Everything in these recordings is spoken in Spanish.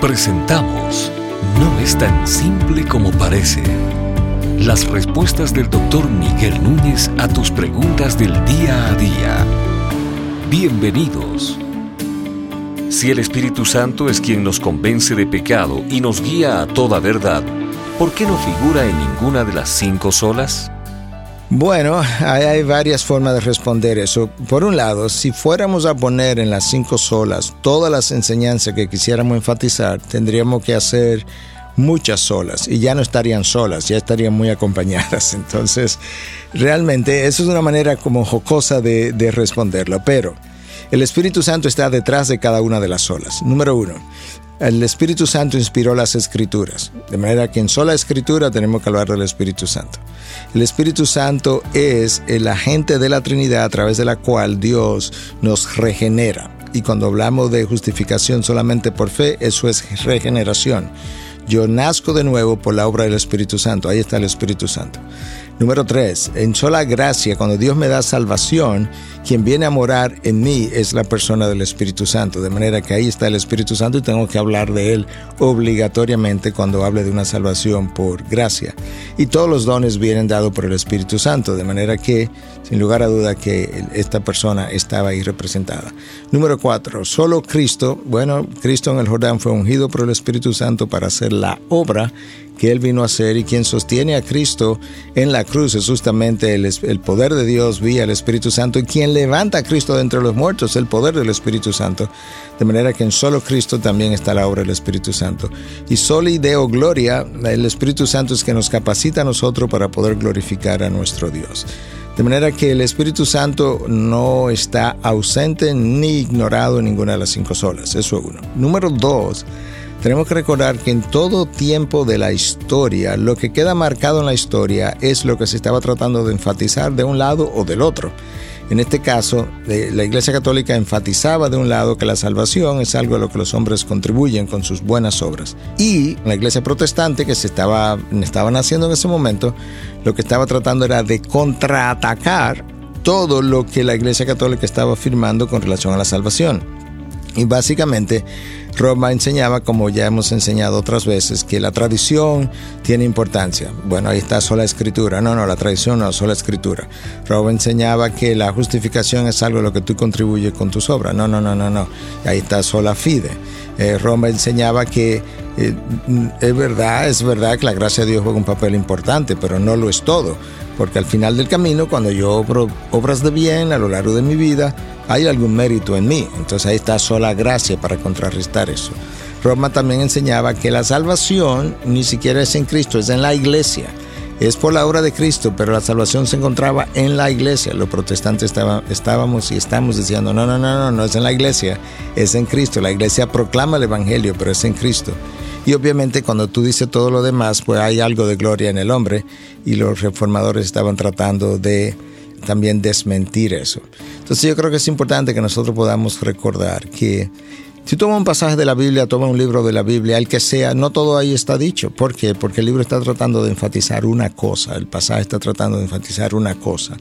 Presentamos No es tan simple como parece. Las respuestas del doctor Miguel Núñez a tus preguntas del día a día. Bienvenidos. Si el Espíritu Santo es quien nos convence de pecado y nos guía a toda verdad, ¿por qué no figura en ninguna de las cinco solas? Bueno, hay, varias formas de responder eso. Por un lado, si fuéramos a poner en las cinco solas todas las enseñanzas que quisiéramos enfatizar, tendríamos que hacer muchas solas y ya no estarían solas, ya estarían muy acompañadas. Entonces, realmente eso es una manera como jocosa de, de responderlo, pero el Espíritu Santo está detrás de cada una de las solas. Número uno, el Espíritu Santo inspiró las escrituras, de manera que en sola escritura tenemos que hablar del Espíritu Santo. El Espíritu Santo es el agente de la Trinidad a través de la cual Dios nos regenera. Y cuando hablamos de justificación solamente por fe, eso es regeneración. Yo nazco de nuevo por la obra del Espíritu Santo. Ahí está el Espíritu Santo. Número tres, en sola gracia, cuando Dios me da salvación, quien viene a morar en mí es la persona del Espíritu Santo. De manera que ahí está el Espíritu Santo y tengo que hablar de él obligatoriamente cuando hable de una salvación por gracia. Y todos los dones vienen dados por el Espíritu Santo. De manera que, sin lugar a duda, que esta persona estaba ahí representada. Número cuatro, solo Cristo, bueno, Cristo en el Jordán fue ungido por el Espíritu Santo para hacer la obra que Él vino a hacer y quien sostiene a Cristo en la cruz es justamente el, el, poder de Dios vía el Espíritu Santo y quien levanta a Cristo de entre los muertos, el poder del Espíritu Santo. De manera que en solo Cristo también está la obra del Espíritu Santo. Y soli Deo Gloria, el Espíritu Santo es que nos capacita a nosotros para poder glorificar a nuestro Dios. De manera que el Espíritu Santo no está ausente ni ignorado en ninguna de las cinco solas. Eso es uno. Número dos, tenemos que recordar que en todo tiempo de la historia, lo que queda marcado en la historia es lo que se estaba tratando de enfatizar de un lado o del otro. En este caso, la Iglesia Católica enfatizaba de un lado que la salvación es algo a lo que los hombres contribuyen con sus buenas obras. Y la Iglesia Protestante, que se estaba, estaban haciendo en ese momento, lo que estaba tratando era de contraatacar todo lo que la Iglesia Católica estaba afirmando con relación a la salvación. Y básicamente Roma enseñaba, como ya hemos enseñado otras veces, que la tradición tiene importancia. Bueno, ahí está sola escritura. No, no, la tradición no, sola escritura. Roma enseñaba que la justificación es algo a lo que tú contribuyes con tus obras. No, no, no, no, no. Ahí está sola fide. Eh, Roma enseñaba que eh, es verdad, es verdad que la gracia de Dios juega un papel importante, pero no lo es todo. Porque al final del camino, cuando yo obro obras de bien a lo largo de mi vida, hay algún mérito en mí. Entonces ahí está sola gracia para contrarrestar eso. Roma también enseñaba que la salvación ni siquiera es en Cristo, es en la iglesia. Es por la obra de Cristo, pero la salvación se encontraba en la iglesia. Los protestantes estábamos y estamos diciendo, no, no, no, no, no es en la iglesia, es en Cristo. La iglesia proclama el Evangelio, pero es en Cristo. Y obviamente cuando tú dices todo lo demás, pues hay algo de gloria en el hombre y los reformadores estaban tratando de también desmentir eso. Entonces yo creo que es importante que nosotros podamos recordar que si toma un pasaje de la Biblia, toma un libro de la Biblia, el que sea, no todo ahí está dicho. ¿Por qué? Porque el libro está tratando de enfatizar una cosa, el pasaje está tratando de enfatizar una cosa.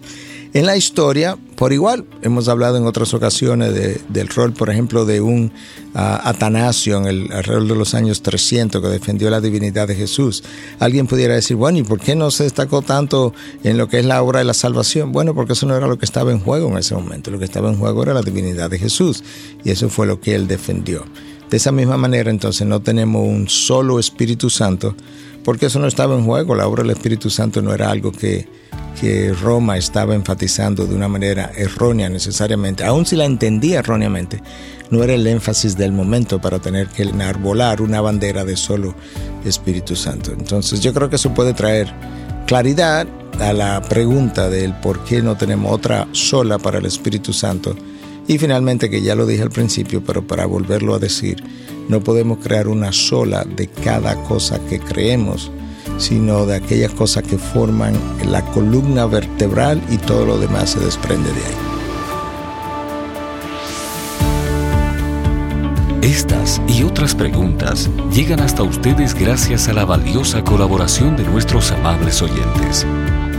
En la historia, por igual, hemos hablado en otras ocasiones del rol, por ejemplo, de un Atanasio en el alrededor de los años 300 que defendió la divinidad de Jesús. Alguien pudiera decir, bueno, ¿y por qué no se destacó tanto en lo que es la obra de la salvación? Bueno, porque eso no era lo que estaba en juego en ese momento. Lo que estaba en juego era la divinidad de Jesús y eso fue lo que él defendió. De esa misma manera, entonces, no tenemos un solo Espíritu Santo, porque eso no estaba en juego. La obra del Espíritu Santo no era algo que, que Roma estaba enfatizando de una manera errónea necesariamente, aun si la entendía erróneamente, no era el énfasis del momento para tener que enarbolar una bandera de solo Espíritu Santo. Entonces yo creo que eso puede traer claridad a la pregunta del por qué no tenemos otra sola para el Espíritu Santo. Y finalmente, que ya lo dije al principio, pero para volverlo a decir, no podemos crear una sola de cada cosa que creemos, sino de aquellas cosas que forman la columna vertebral y todo lo demás se desprende de ahí. Estas y otras preguntas llegan hasta ustedes gracias a la valiosa colaboración de nuestros amables oyentes.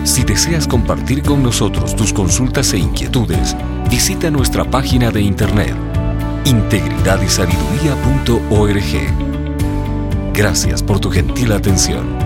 Si deseas compartir con nosotros tus consultas e inquietudes, visita nuestra página de internet integridadysabiduría.org Gracias por tu gentil atención